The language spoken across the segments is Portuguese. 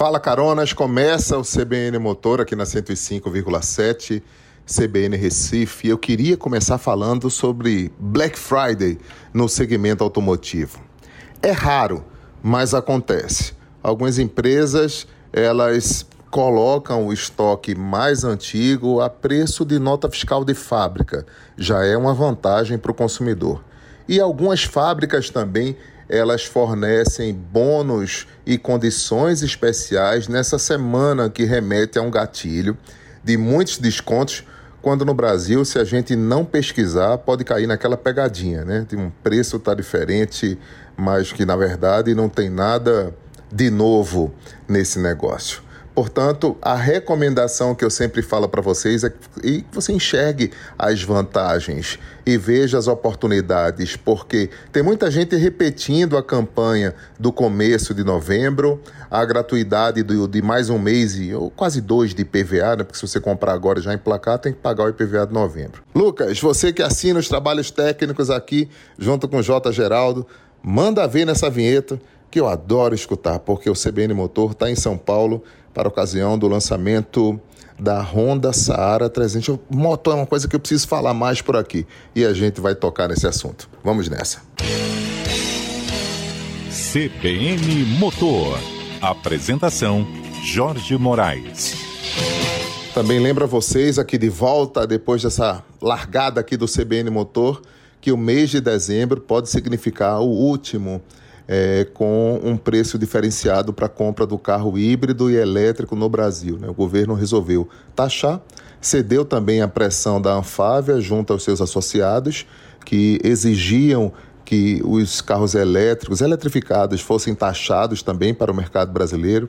Fala Caronas, começa o CBN Motor aqui na 105,7, CBN Recife. Eu queria começar falando sobre Black Friday no segmento automotivo. É raro, mas acontece. Algumas empresas, elas colocam o estoque mais antigo a preço de nota fiscal de fábrica. Já é uma vantagem para o consumidor. E algumas fábricas também elas fornecem bônus e condições especiais nessa semana que remete a um gatilho de muitos descontos, quando no Brasil, se a gente não pesquisar, pode cair naquela pegadinha, né? De um preço tá diferente, mas que na verdade não tem nada de novo nesse negócio. Portanto, a recomendação que eu sempre falo para vocês é que você enxergue as vantagens e veja as oportunidades, porque tem muita gente repetindo a campanha do começo de novembro, a gratuidade do, de mais um mês ou quase dois de IPVA, né? porque se você comprar agora já em placar, tem que pagar o IPVA de novembro. Lucas, você que assina os trabalhos técnicos aqui, junto com o J. Geraldo, manda ver nessa vinheta que eu adoro escutar, porque o CBN Motor está em São Paulo para ocasião do lançamento da Honda Saara 300. Moto é uma coisa que eu preciso falar mais por aqui e a gente vai tocar nesse assunto. Vamos nessa. CBN Motor. Apresentação Jorge Moraes. Também lembra vocês aqui de volta depois dessa largada aqui do CBN Motor que o mês de dezembro pode significar o último é, com um preço diferenciado para a compra do carro híbrido e elétrico no Brasil. Né? O governo resolveu taxar, cedeu também a pressão da Anfávia junto aos seus associados, que exigiam que os carros elétricos, eletrificados, fossem taxados também para o mercado brasileiro.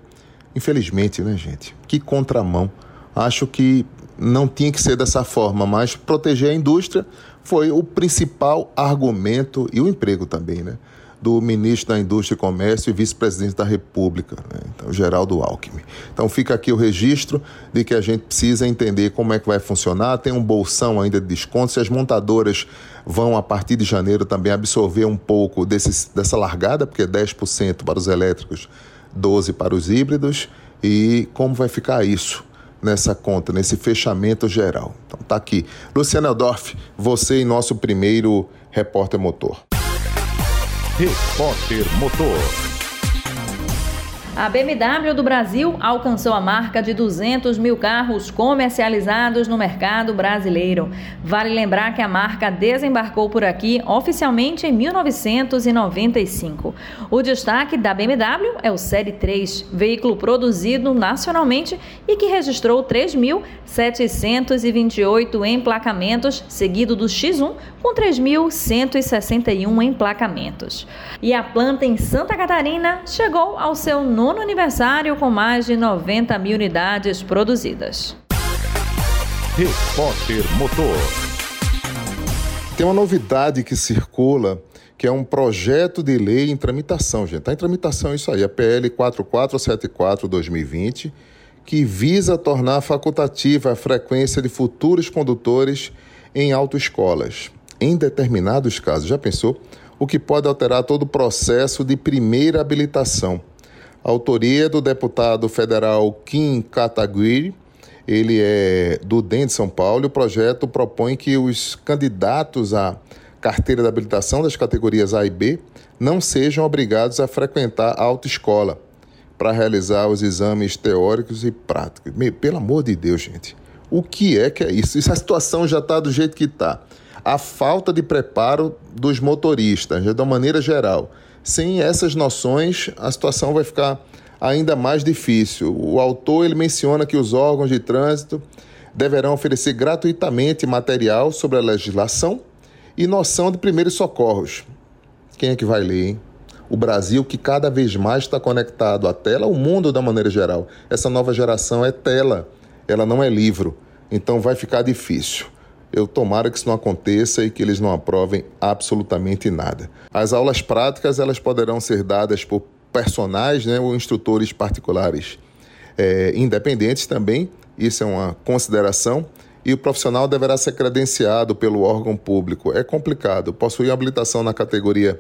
Infelizmente, né, gente? Que contramão. Acho que não tinha que ser dessa forma, mas proteger a indústria foi o principal argumento e o emprego também, né? Do ministro da Indústria e Comércio e vice-presidente da República, né? então, Geraldo Alckmin. Então fica aqui o registro de que a gente precisa entender como é que vai funcionar, tem um bolsão ainda de desconto, se as montadoras vão, a partir de janeiro, também absorver um pouco desse, dessa largada, porque é 10% para os elétricos, 12% para os híbridos, e como vai ficar isso nessa conta, nesse fechamento geral. Então tá aqui. Luciana Eldorf, você e nosso primeiro repórter motor. Repórter Motor. A BMW do Brasil alcançou a marca de 200 mil carros comercializados no mercado brasileiro. Vale lembrar que a marca desembarcou por aqui oficialmente em 1995. O destaque da BMW é o Série 3, veículo produzido nacionalmente e que registrou 3.728 emplacamentos, seguido do X1 com 3.161 emplacamentos. E a planta em Santa Catarina chegou ao seu nono aniversário com mais de 90 mil unidades produzidas. Repórter Motor. Tem uma novidade que circula, que é um projeto de lei em tramitação, gente. Está em tramitação isso aí, a PL 4474-2020, que visa tornar facultativa a frequência de futuros condutores em autoescolas. Em determinados casos, já pensou? O que pode alterar todo o processo de primeira habilitação autoria do deputado federal Kim Kataguiri, ele é do DEM de São Paulo, o projeto propõe que os candidatos à carteira de habilitação das categorias A e B não sejam obrigados a frequentar a autoescola para realizar os exames teóricos e práticos. Pelo amor de Deus, gente. O que é que é isso? Essa situação já está do jeito que está. A falta de preparo dos motoristas, de uma maneira geral. Sem essas noções, a situação vai ficar ainda mais difícil. O autor ele menciona que os órgãos de trânsito deverão oferecer gratuitamente material sobre a legislação e noção de primeiros socorros. Quem é que vai ler, hein? O Brasil que cada vez mais está conectado à tela, o mundo da maneira geral. Essa nova geração é tela, ela não é livro. Então vai ficar difícil. Eu tomara que isso não aconteça e que eles não aprovem absolutamente nada. As aulas práticas elas poderão ser dadas por personagens né, ou instrutores particulares é, independentes também. Isso é uma consideração. E o profissional deverá ser credenciado pelo órgão público. É complicado. Possuir habilitação na categoria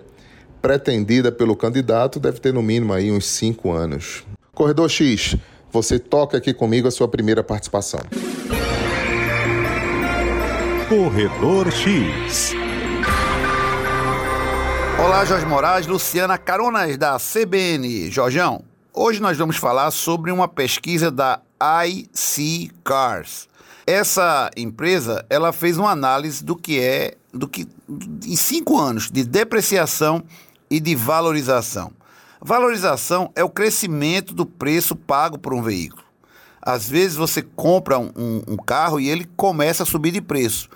pretendida pelo candidato deve ter no mínimo aí uns cinco anos. Corredor X, você toca aqui comigo a sua primeira participação. Corredor X. Olá, Jorge Moraes, Luciana Caronas da CBN. Jorjão, hoje nós vamos falar sobre uma pesquisa da IC Cars. Essa empresa, ela fez uma análise do que é, do que em cinco anos de depreciação e de valorização. Valorização é o crescimento do preço pago por um veículo. Às vezes você compra um, um, carro e ele começa a subir de preço.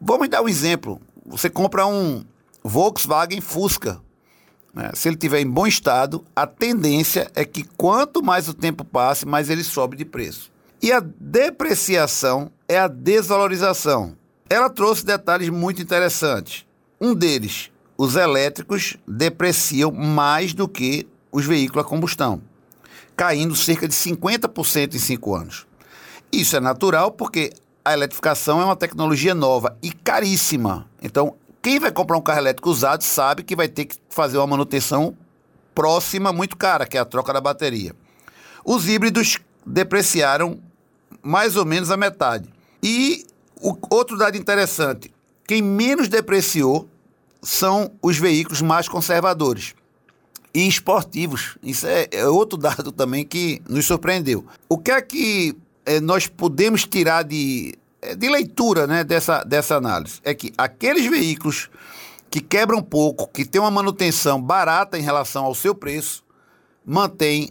Vamos dar um exemplo. Você compra um Volkswagen Fusca. Né? Se ele estiver em bom estado, a tendência é que quanto mais o tempo passe, mais ele sobe de preço. E a depreciação é a desvalorização. Ela trouxe detalhes muito interessantes. Um deles, os elétricos depreciam mais do que os veículos a combustão caindo cerca de 50% em cinco anos. Isso é natural porque a eletrificação é uma tecnologia nova e caríssima. Então, quem vai comprar um carro elétrico usado sabe que vai ter que fazer uma manutenção próxima muito cara, que é a troca da bateria. Os híbridos depreciaram mais ou menos a metade. E o outro dado interessante, quem menos depreciou são os veículos mais conservadores e esportivos. Isso é, é outro dado também que nos surpreendeu. O que é que é, nós podemos tirar de, é, de leitura né, dessa, dessa análise? É que aqueles veículos que quebram pouco, que têm uma manutenção barata em relação ao seu preço, mantêm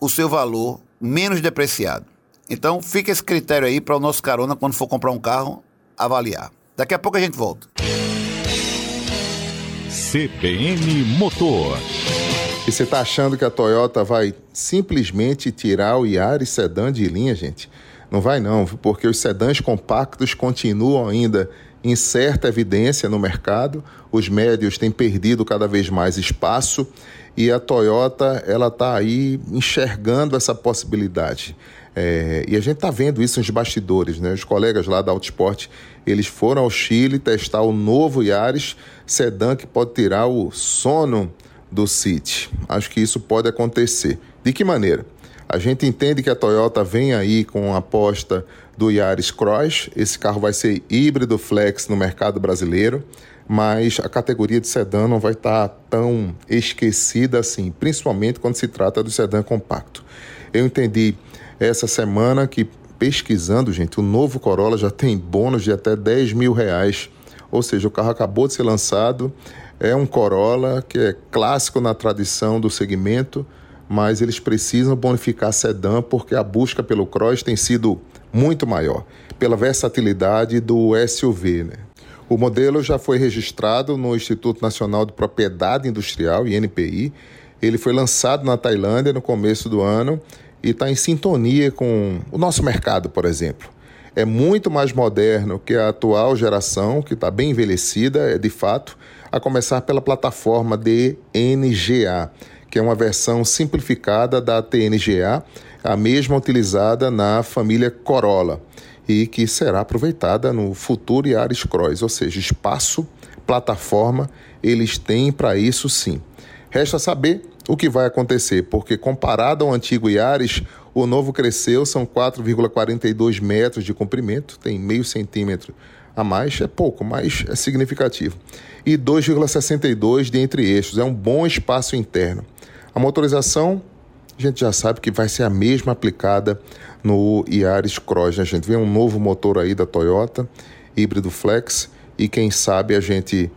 o seu valor menos depreciado. Então, fica esse critério aí para o nosso carona, quando for comprar um carro, avaliar. Daqui a pouco a gente volta. CBN Motor. E você está achando que a Toyota vai simplesmente tirar o Yaris sedã de linha, gente? Não vai não, porque os sedãs compactos continuam ainda em certa evidência no mercado, os médios têm perdido cada vez mais espaço e a Toyota ela está aí enxergando essa possibilidade. É, e a gente está vendo isso nos bastidores, né? Os colegas lá da Autosport, eles foram ao Chile testar o novo Yaris sedã que pode tirar o sono do City. Acho que isso pode acontecer. De que maneira? A gente entende que a Toyota vem aí com a aposta do Yaris Cross. Esse carro vai ser híbrido flex no mercado brasileiro, mas a categoria de sedã não vai estar tá tão esquecida assim, principalmente quando se trata do sedã compacto. Eu entendi essa semana que pesquisando, gente, o novo Corolla já tem bônus de até 10 mil reais. Ou seja, o carro acabou de ser lançado é um Corolla que é clássico na tradição do segmento, mas eles precisam bonificar sedã porque a busca pelo Cross tem sido muito maior, pela versatilidade do SUV. Né? O modelo já foi registrado no Instituto Nacional de Propriedade Industrial, INPI. Ele foi lançado na Tailândia no começo do ano e está em sintonia com o nosso mercado, por exemplo. É muito mais moderno que a atual geração, que está bem envelhecida, é de fato, a começar pela plataforma DNGA, que é uma versão simplificada da TNGA, a mesma utilizada na família Corolla e que será aproveitada no futuro Yaris Cross, ou seja, espaço, plataforma, eles têm para isso sim. Resta saber o que vai acontecer, porque comparado ao antigo Yaris, o novo cresceu, são 4,42 metros de comprimento, tem meio centímetro a mais, é pouco, mas é significativo. E 2,62 de entre eixos, é um bom espaço interno. A motorização, a gente já sabe que vai ser a mesma aplicada no Yaris Cross. Né? Gente vê um novo motor aí da Toyota, híbrido flex, e quem sabe a gente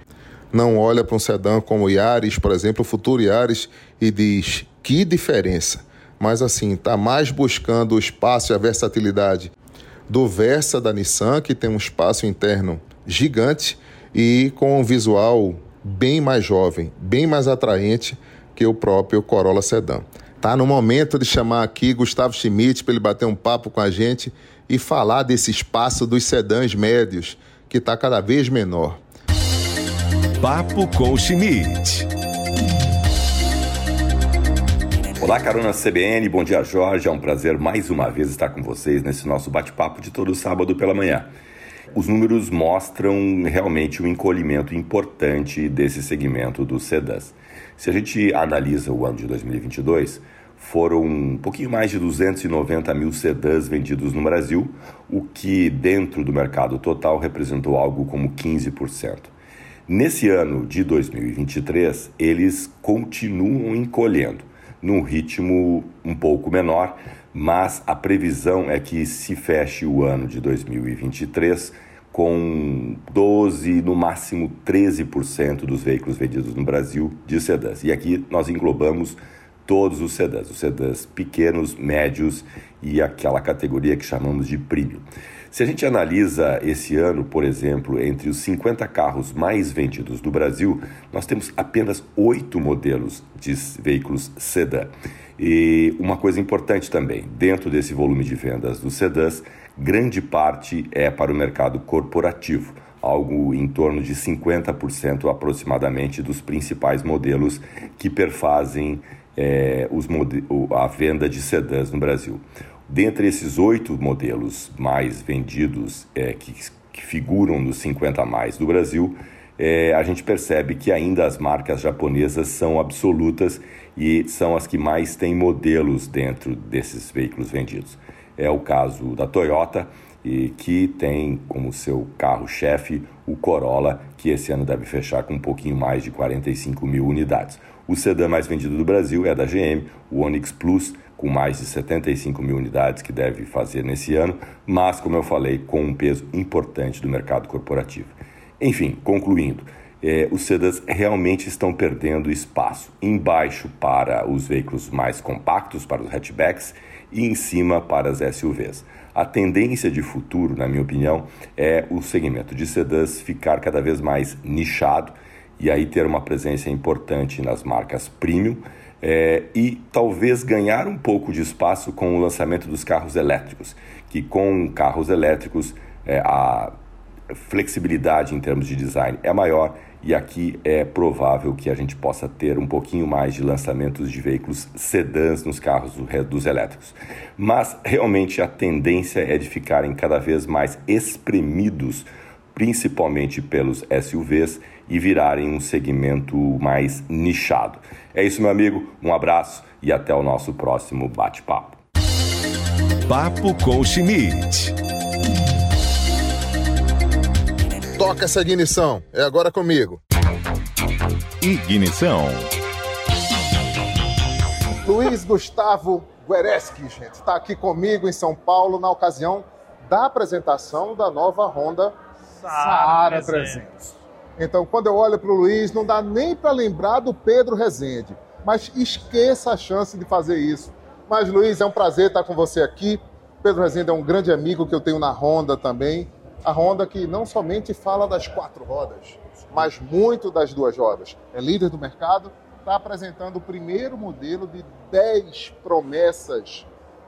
não olha para um sedã como o Yaris, por exemplo, o futuro Yaris, e diz que diferença. Mas assim, está mais buscando o espaço e a versatilidade do Versa da Nissan, que tem um espaço interno gigante e com um visual bem mais jovem, bem mais atraente que o próprio Corolla Sedan. Tá no momento de chamar aqui Gustavo Schmidt para ele bater um papo com a gente e falar desse espaço dos sedãs médios que está cada vez menor. Papo com Schmidt. Olá, Carona CBN, bom dia, Jorge. É um prazer mais uma vez estar com vocês nesse nosso bate-papo de todo sábado pela manhã. Os números mostram realmente um encolhimento importante desse segmento dos sedãs. Se a gente analisa o ano de 2022, foram um pouquinho mais de 290 mil sedãs vendidos no Brasil, o que dentro do mercado total representou algo como 15%. Nesse ano de 2023, eles continuam encolhendo, num ritmo um pouco menor, mas a previsão é que se feche o ano de 2023 com 12, no máximo 13% dos veículos vendidos no Brasil de sedãs. E aqui nós englobamos todos os sedãs, os sedãs pequenos, médios e aquela categoria que chamamos de premium. Se a gente analisa esse ano, por exemplo, entre os 50 carros mais vendidos do Brasil, nós temos apenas oito modelos de veículos sedã. E uma coisa importante também, dentro desse volume de vendas dos sedãs, grande parte é para o mercado corporativo, algo em torno de 50% aproximadamente dos principais modelos que perfazem é, os, a venda de sedãs no Brasil. Dentre esses oito modelos mais vendidos é, que, que, figuram nos 50 mais do Brasil, é, a gente percebe que ainda as marcas japonesas são absolutas e são as que mais têm modelos dentro desses veículos vendidos. É o caso da Toyota, e que tem como seu carro-chefe o Corolla, que esse ano deve fechar com um pouquinho mais de 45 mil unidades. O sedã mais vendido do Brasil é da GM, o Onix Plus, com mais de 75 mil unidades que deve fazer nesse ano, mas, como eu falei, com um peso importante do mercado corporativo. Enfim, concluindo, é, os sedãs realmente estão perdendo espaço embaixo para os veículos mais compactos, para os hatchbacks, e em cima para as SUVs. A tendência de futuro, na minha opinião, é o segmento de sedãs ficar cada vez mais nichado e aí ter uma presença importante nas marcas premium é, e talvez ganhar um pouco de espaço com o lançamento dos carros elétricos, que com carros elétricos é, a flexibilidade em termos de design é maior e aqui é provável que a gente possa ter um pouquinho mais de lançamentos de veículos sedãs nos carros dos elétricos. Mas realmente a tendência é de ficarem cada vez mais espremidos, principalmente pelos SUVs, e virarem um segmento mais nichado. É isso, meu amigo. Um abraço e até o nosso próximo bate-papo. Papo com Schmidt. Toca essa ignição. É agora comigo. Ignição. Luiz Gustavo Guereski, gente, está aqui comigo em São Paulo na ocasião da apresentação da nova Honda Saara 300. Então, quando eu olho para o Luiz, não dá nem para lembrar do Pedro Rezende. Mas esqueça a chance de fazer isso. Mas, Luiz, é um prazer estar com você aqui. Pedro Rezende é um grande amigo que eu tenho na Honda também a Honda que não somente fala das quatro rodas, mas muito das duas rodas. É líder do mercado, está apresentando o primeiro modelo de 10 promessas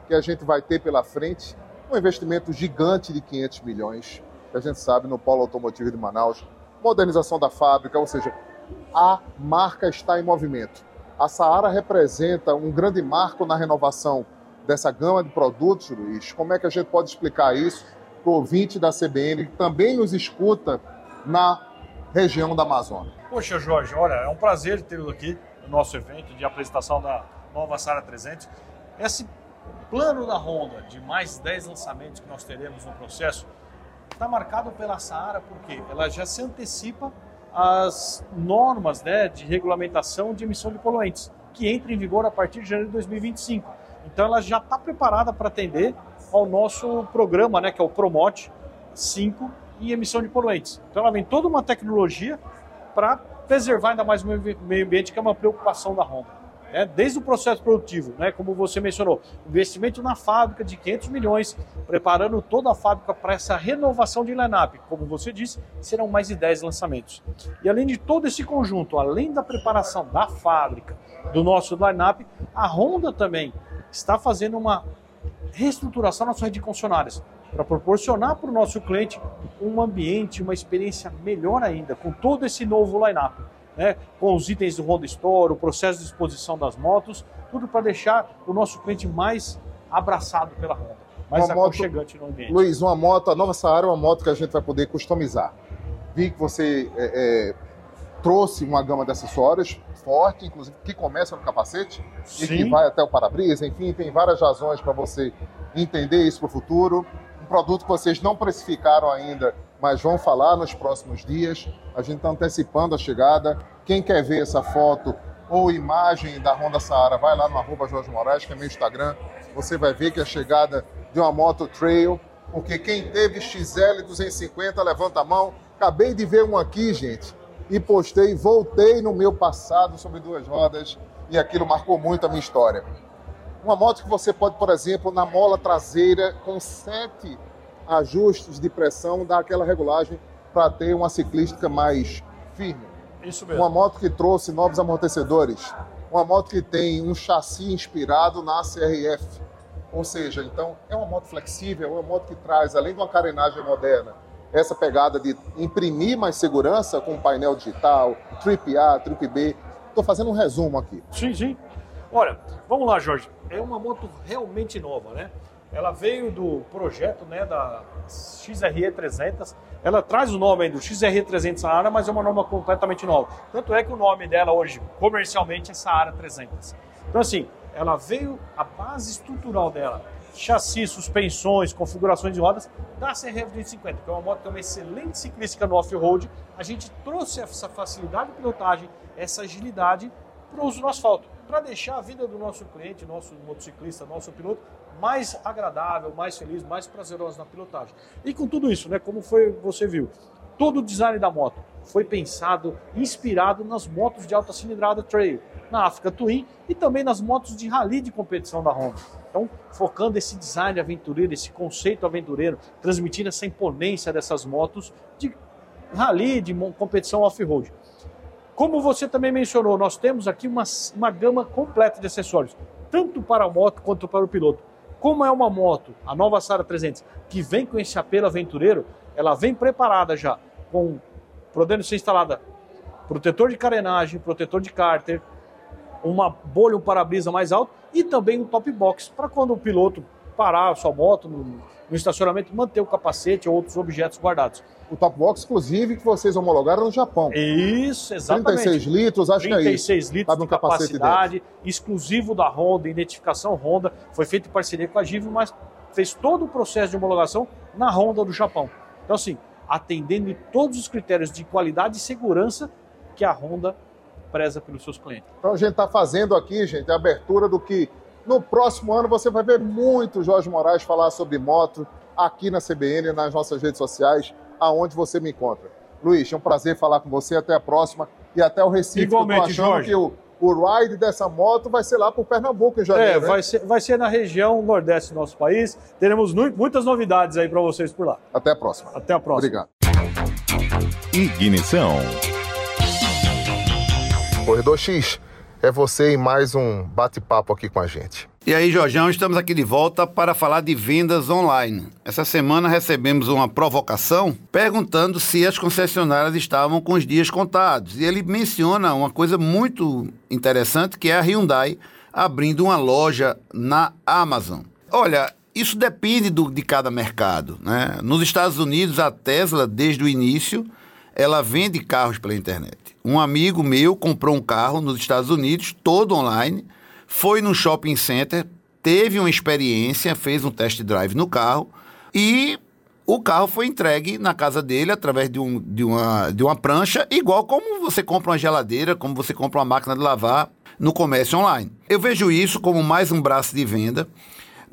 que a gente vai ter pela frente, um investimento gigante de 500 milhões, que a gente sabe no polo automotivo de Manaus, modernização da fábrica, ou seja, a marca está em movimento. A Saara representa um grande marco na renovação dessa gama de produtos, Luiz. Como é que a gente pode explicar isso? para o ouvinte da CBN que também nos escuta na região da Amazônia. Poxa, Jorge, olha, é um prazer tê-lo aqui no nosso evento de apresentação da nova Sara 300. Esse plano da Honda de mais 10 lançamentos que nós teremos no processo está marcado pela Saara porque ela já se antecipa às normas né, de regulamentação de emissão de poluentes, que entra em vigor a partir de janeiro de 2025. Então ela já está preparada para atender ao nosso programa, né, que é o Promote 5 em emissão de poluentes. Então ela vem toda uma tecnologia para preservar ainda mais o meio ambiente, que é uma preocupação da Honda. É, desde o processo produtivo, né, como você mencionou, investimento na fábrica de 500 milhões, preparando toda a fábrica para essa renovação de line-up. Como você disse, serão mais de 10 lançamentos. E além de todo esse conjunto, além da preparação da fábrica, do nosso line-up, a Honda também está fazendo uma reestruturação na sua rede de concessionárias para proporcionar para o nosso cliente um ambiente, uma experiência melhor ainda, com todo esse novo line-up. Né, com os itens do Honda Store, o processo de exposição das motos, tudo para deixar o nosso cliente mais abraçado pela Honda, mais uma aconchegante moto, no ambiente. Luiz, uma moto, a nova Saara é uma moto que a gente vai poder customizar. Vi que você é, é, trouxe uma gama de acessórios forte, inclusive que começa no capacete Sim. e que vai até o para-brisa. Enfim, tem várias razões para você entender isso para o futuro. Um produto que vocês não precificaram ainda, mas vão falar nos próximos dias. A gente está antecipando a chegada. Quem quer ver essa foto ou imagem da Honda Saara, vai lá no arroba Jorge Moraes, que é meu Instagram. Você vai ver que é a chegada de uma moto trail, porque quem teve XL 250, levanta a mão. Acabei de ver um aqui, gente, e postei, voltei no meu passado sobre duas rodas, e aquilo marcou muito a minha história. Uma moto que você pode, por exemplo, na mola traseira, com sete ajustes de pressão, dar aquela regulagem para ter uma ciclística mais firme. Isso mesmo. Uma moto que trouxe novos amortecedores. Uma moto que tem um chassi inspirado na CRF. Ou seja, então é uma moto flexível, é uma moto que traz, além de uma carenagem moderna, essa pegada de imprimir mais segurança com painel digital, Trip A, Trip B. Estou fazendo um resumo aqui. Sim, sim. Olha, vamos lá, Jorge. É uma moto realmente nova, né? Ela veio do projeto né, da XRE 300. Ela traz o nome do XRE 300 Saara, mas é uma norma completamente nova. Tanto é que o nome dela hoje, comercialmente, é Saara 300. Então, assim, ela veio, a base estrutural dela, chassi, suspensões, configurações de rodas, da CRF 250, que é uma moto que é uma excelente ciclística no off-road. A gente trouxe essa facilidade de pilotagem, essa agilidade para o uso no asfalto, para deixar a vida do nosso cliente, nosso motociclista, nosso piloto, mais agradável, mais feliz, mais prazerosa na pilotagem. E com tudo isso, né, como foi você viu, todo o design da moto foi pensado, inspirado nas motos de alta cilindrada trail, na África Twin e também nas motos de rally de competição da Honda. Então, focando esse design aventureiro, esse conceito aventureiro, transmitindo essa imponência dessas motos de rally, de competição off-road. Como você também mencionou, nós temos aqui uma, uma gama completa de acessórios, tanto para a moto quanto para o piloto. Como é uma moto, a nova Sara 300, que vem com esse apelo aventureiro, ela vem preparada já, com podendo ser instalada protetor de carenagem, protetor de cárter, uma bolha, um para-brisa mais alto e também um top box para quando o piloto parar a sua moto no, no, estacionamento, manter o capacete ou outros objetos guardados. O top box, inclusive, que vocês homologaram no Japão. Isso, exatamente. 36 litros, acho 36 que é isso. 36 litros um de capacidade, exclusivo da Honda, identificação Honda, foi feito em parceria com a Givo, mas fez todo o processo de homologação na Honda do Japão. Então, assim, atendendo todos os critérios de qualidade e segurança que a Honda preza pelos seus clientes. Então a gente está fazendo aqui, gente, a abertura do que no próximo ano você vai ver muito Jorge Moraes falar sobre moto aqui na CBN, nas nossas redes sociais, aonde você me encontra. Luiz, é um prazer falar com você. Até a próxima e até o Recife. Igualmente, eu tô achando Jorge. que o, o ride dessa moto vai ser lá por Pernambuco em janeiro. É, né? vai ser, vai ser na região nordeste do nosso país. Teremos nu- muitas novidades aí para vocês por lá. Até a próxima. Até a próxima. Obrigado. Ignição. Corredor X, é você em mais um bate-papo aqui com a gente. E aí, Jorjão, estamos aqui de volta para falar de vendas online. Essa semana recebemos uma provocação perguntando se as concessionárias estavam com os dias contados. E ele menciona uma coisa muito interessante que é a Hyundai abrindo uma loja na Amazon. Olha, isso depende do- de cada mercado. Né? Nos Estados Unidos, a Tesla, desde o início, ela vende carros pela internet. Um amigo meu comprou um carro nos Estados Unidos, todo online, foi no shopping center, teve uma experiência, fez um test drive no carro e o carro foi entregue na casa dele através de, um, de, uma, de uma prancha, igual como você compra uma geladeira, como você compra uma máquina de lavar no comércio online. Eu vejo isso como mais um braço de venda.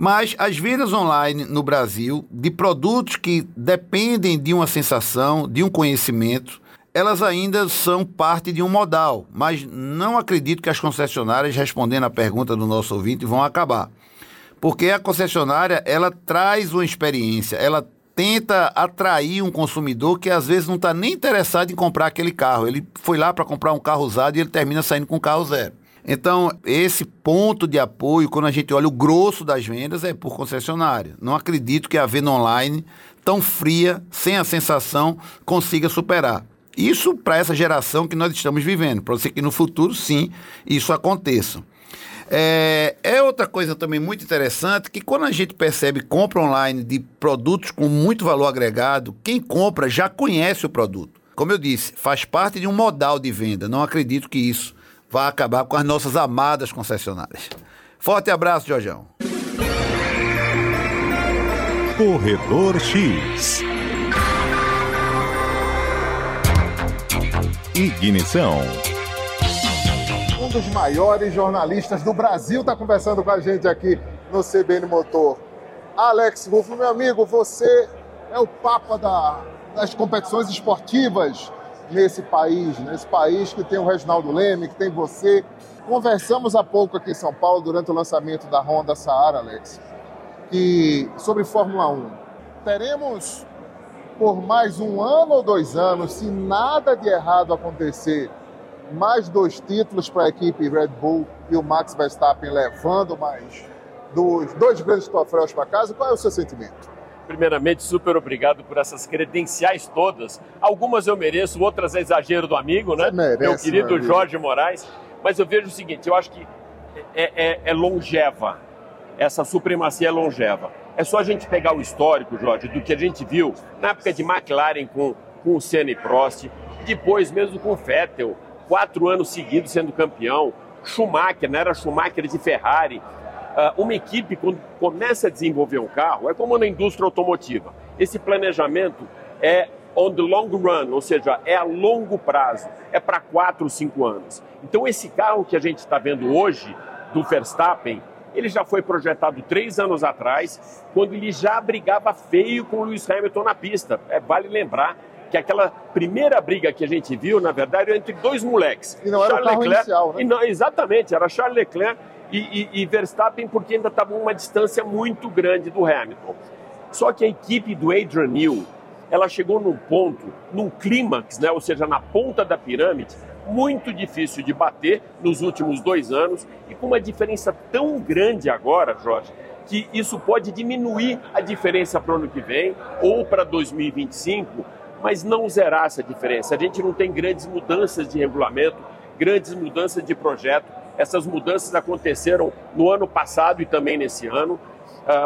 Mas as vendas online no Brasil de produtos que dependem de uma sensação, de um conhecimento, elas ainda são parte de um modal. Mas não acredito que as concessionárias, respondendo à pergunta do nosso ouvinte, vão acabar. Porque a concessionária, ela traz uma experiência, ela tenta atrair um consumidor que às vezes não está nem interessado em comprar aquele carro. Ele foi lá para comprar um carro usado e ele termina saindo com um carro zero. Então, esse ponto de apoio, quando a gente olha o grosso das vendas, é por concessionária. Não acredito que a venda online, tão fria, sem a sensação, consiga superar. Isso para essa geração que nós estamos vivendo. Para você que no futuro, sim, isso aconteça. É, é outra coisa também muito interessante que quando a gente percebe compra online de produtos com muito valor agregado, quem compra já conhece o produto. como eu disse, faz parte de um modal de venda. Não acredito que isso vá acabar com as nossas amadas concessionárias. Forte abraço, Jorjão. Corredor X. Ignição. Um dos maiores jornalistas do Brasil está conversando com a gente aqui no CBN Motor. Alex Rufo, meu amigo, você é o papa da, das competições esportivas nesse país, nesse país que tem o Reginaldo Leme, que tem você. Conversamos há pouco aqui em São Paulo, durante o lançamento da Honda Saara, Alex, que, sobre Fórmula 1. Teremos por mais um ano ou dois anos, se nada de errado acontecer, mais dois títulos para a equipe Red Bull e o Max Verstappen levando mais dos dois grandes troféus para casa. Qual é o seu sentimento? Primeiramente, super obrigado por essas credenciais todas. Algumas eu mereço, outras é exagero do amigo, né? Merece, meu querido meu Jorge Moraes. Mas eu vejo o seguinte: eu acho que é, é, é longeva. Essa supremacia é longeva. É só a gente pegar o histórico, Jorge, do que a gente viu na época de McLaren com, com o Senna e Prost, depois mesmo com o Vettel, quatro anos seguidos sendo campeão, Schumacher, não era Schumacher de Ferrari. Uh, uma equipe, quando começa a desenvolver um carro, é como na indústria automotiva. Esse planejamento é on the long run, ou seja, é a longo prazo, é para quatro, cinco anos. Então, esse carro que a gente está vendo hoje, do Verstappen, ele já foi projetado três anos atrás, quando ele já brigava feio com o Lewis Hamilton na pista. É, vale lembrar que aquela primeira briga que a gente viu, na verdade, era entre dois moleques. E não era Charles o carro Leclerc, inicial, né? e não, exatamente, era Charles Leclerc e, e, e Verstappen, porque ainda estava uma distância muito grande do Hamilton. Só que a equipe do Adrian Newey, ela chegou num ponto, num clímax, né, ou seja, na ponta da pirâmide, muito difícil de bater nos últimos dois anos e com uma diferença tão grande agora, Jorge, que isso pode diminuir a diferença para o ano que vem ou para 2025, mas não zerar essa diferença. A gente não tem grandes mudanças de regulamento, grandes mudanças de projeto. Essas mudanças aconteceram no ano passado e também nesse ano.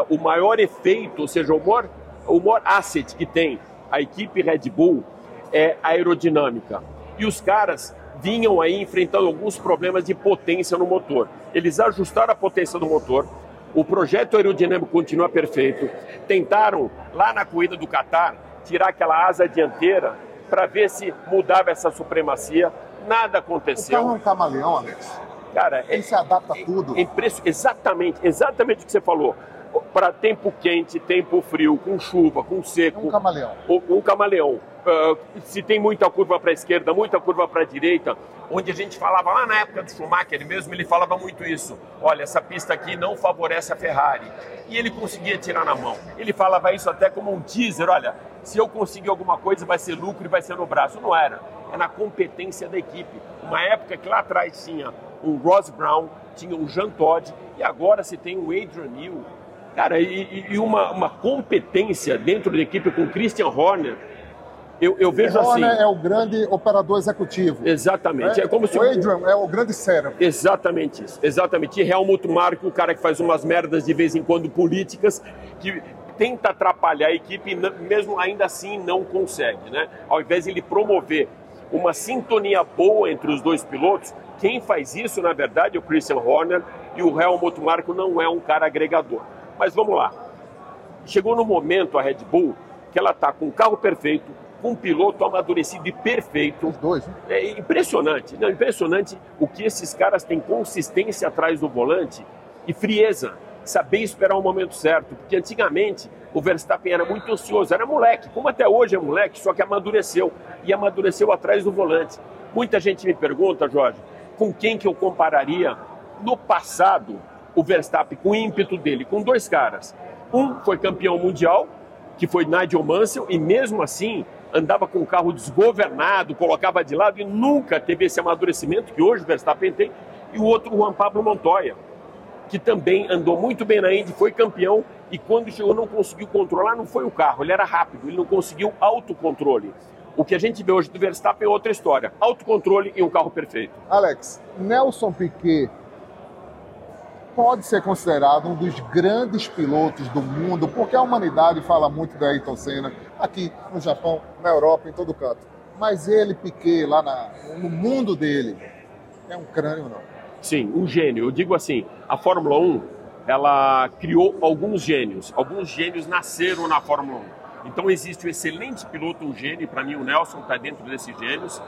Uh, o maior efeito, ou seja, o maior, o maior asset que tem a equipe Red Bull é a aerodinâmica. E os caras vinham aí enfrentando alguns problemas de potência no motor. Eles ajustaram a potência do motor, o projeto aerodinâmico continua perfeito. Tentaram, lá na corrida do Qatar, tirar aquela asa dianteira para ver se mudava essa supremacia. Nada O carro é aconteceu. um camaleão, Alex. Cara, é, Ele se adapta a tudo. é impresso- exatamente, exatamente o que você falou. Para tempo quente, tempo frio, com chuva, com É seco. um camaleão. o- um camaleão. Ah, se tem muita curva para a esquerda, muita curva para a direita, onde a gente falava lá na época do Schumacher, ele mesmo ele falava muito isso. Olha, essa pista aqui não favorece a Ferrari. E ele conseguia tirar na mão. Ele falava isso até como um teaser, olha, se eu conseguir alguma coisa vai ser lucro e vai ser no braço. Não era. É na competência da equipe. Uma época que lá atrás tinha um Ross Brown, tinha um Jean Todt e agora se tem o Adrian Newey. Cara, e, e- uma, uma competência dentro da equipe com Christian Horner. Eu, eu vejo o assim. Horner é o grande operador executivo. Exatamente. É como se o Adrian é o grande cérebro. Exatamente isso, exatamente. E Helmut Marko, o cara que faz umas merdas de vez em quando políticas, que tenta atrapalhar a equipe e mesmo ainda assim não consegue, né? Ao invés de ele promover uma sintonia boa entre os dois pilotos, quem faz isso, na verdade, é o Christian Horner e o Helmut Marko não é um cara agregador. Mas vamos lá. Chegou no momento a Red Bull que ela está com um carro perfeito, com um piloto amadurecido e perfeito, Os dois, né? é impressionante, não, impressionante o que esses caras têm consistência atrás do volante e frieza, saber esperar o momento certo, porque antigamente o Verstappen era muito ansioso, era moleque, como até hoje é moleque, só que amadureceu e amadureceu atrás do volante. Muita gente me pergunta, Jorge, com quem que eu compararia no passado o Verstappen com o ímpeto dele, com dois caras. Um foi campeão mundial, que foi Nigel Mansell, e mesmo assim andava com o carro desgovernado, colocava de lado e nunca teve esse amadurecimento que hoje o Verstappen tem. E o outro, Juan Pablo Montoya, que também andou muito bem na Indy, foi campeão e quando chegou não conseguiu controlar, não foi o carro, ele era rápido, ele não conseguiu autocontrole. O que a gente vê hoje do Verstappen é outra história, autocontrole e um carro perfeito. Alex, Nelson Piquet pode ser considerado um dos grandes pilotos do mundo, porque a humanidade fala muito da Ayrton Senna aqui no Japão, na Europa, em todo canto. Mas ele, Piquet, lá na, no mundo dele, é um crânio, não? Sim, um gênio. Eu digo assim, a Fórmula 1, ela criou alguns gênios. Alguns gênios nasceram na Fórmula 1. Então existe um excelente piloto, um gênio, para mim o Nelson está dentro desses gênios,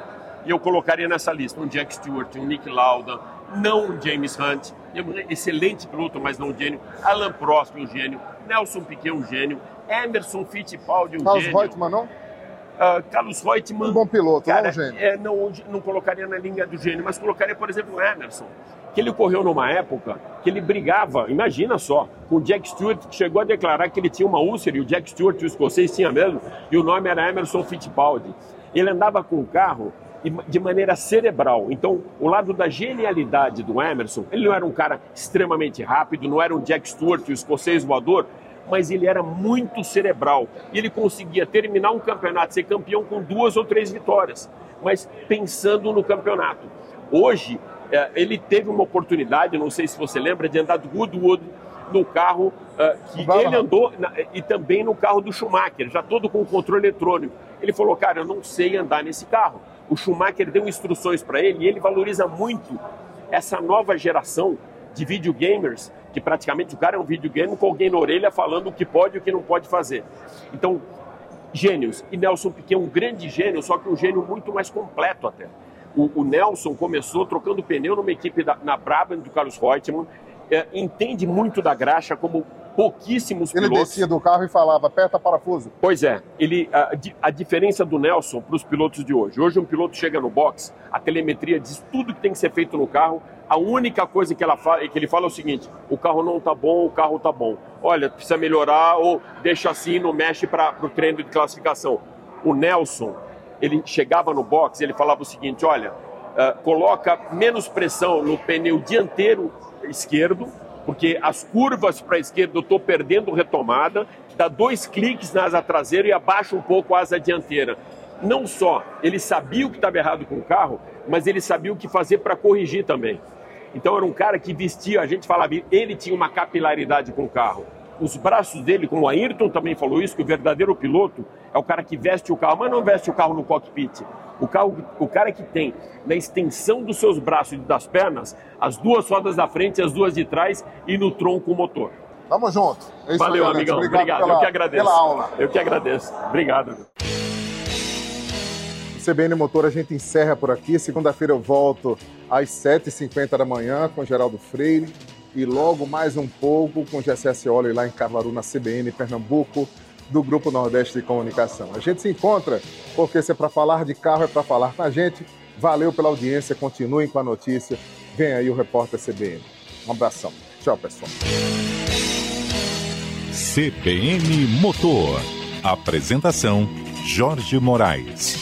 e eu colocaria nessa lista um Jack Stewart, um Nick Lauda, não um James Hunt, um excelente piloto, mas não um gênio, Alan Prost, um gênio, Nelson Piquet, um gênio, Emerson Fittipaldi, um Carlos gênio. Reutemann, não? Uh, Carlos Reutemann. Um bom piloto, cara, não um gênio. É, não, não colocaria na linha do gênio, mas colocaria, por exemplo, o Emerson. Que ele correu numa época que ele brigava, imagina só, com o Jack Stewart, que chegou a declarar que ele tinha uma úlcera, e o Jack Stewart, o escocês, tinha mesmo, e o nome era Emerson Fittipaldi. Ele andava com o carro de maneira cerebral. Então, o lado da genialidade do Emerson, ele não era um cara extremamente rápido, não era um Jack Stewart, o escocês voador, mas ele era muito cerebral. Ele conseguia terminar um campeonato, ser campeão com duas ou três vitórias, mas pensando no campeonato. Hoje, ele teve uma oportunidade, não sei se você lembra, de andar do Goodwood no carro uh, que ele andou na, e também no carro do Schumacher, já todo com controle eletrônico. Ele falou, cara, eu não sei andar nesse carro. O Schumacher deu instruções para ele e ele valoriza muito essa nova geração de videogamers, que praticamente o cara é um videogame com alguém na orelha falando o que pode e o que não pode fazer. Então, gênios. E Nelson Piquet é um grande gênio, só que um gênio muito mais completo até. O, o Nelson começou trocando pneu numa equipe da, na Brabham do Carlos Reutemann, é, entende muito da graxa, como pouquíssimos pilotos. Ele descia do carro e falava, aperta parafuso. Pois é, ele, a, a diferença do Nelson para os pilotos de hoje. Hoje um piloto chega no box, a telemetria diz tudo que tem que ser feito no carro, a única coisa que, ela fala, que ele fala é o seguinte, o carro não está bom, o carro está bom. Olha, precisa melhorar ou deixa assim, não mexe para o treino de classificação. O Nelson, ele chegava no box ele falava o seguinte, olha, uh, coloca menos pressão no pneu dianteiro esquerdo, porque as curvas para a esquerda eu estou perdendo retomada, dá dois cliques na asa traseira e abaixa um pouco a asa dianteira. Não só ele sabia o que estava errado com o carro, mas ele sabia o que fazer para corrigir também. Então era um cara que vestia, a gente falava, ele tinha uma capilaridade com o carro. Os braços dele, como o Ayrton também falou isso, que o verdadeiro piloto é o cara que veste o carro, mas não veste o carro no cockpit. O, carro, o cara que tem na extensão dos seus braços e das pernas as duas rodas da frente, as duas de trás e no tronco o motor. Tamo junto. É Valeu, aí, amigão. Obrigado. Obrigado. Pela, Eu que agradeço. Pela aula. Eu que agradeço. Obrigado. CBN Motor a gente encerra por aqui. Segunda-feira eu volto às 7h50 da manhã com Geraldo Freire e logo mais um pouco com Gessé Cioli lá em Caruaru, na CBN Pernambuco, do Grupo Nordeste de Comunicação. A gente se encontra porque se é para falar de carro, é para falar com a gente. Valeu pela audiência, continuem com a notícia. Vem aí o repórter CBN. Um abração. Tchau, pessoal. CBN Motor. Apresentação: Jorge Moraes.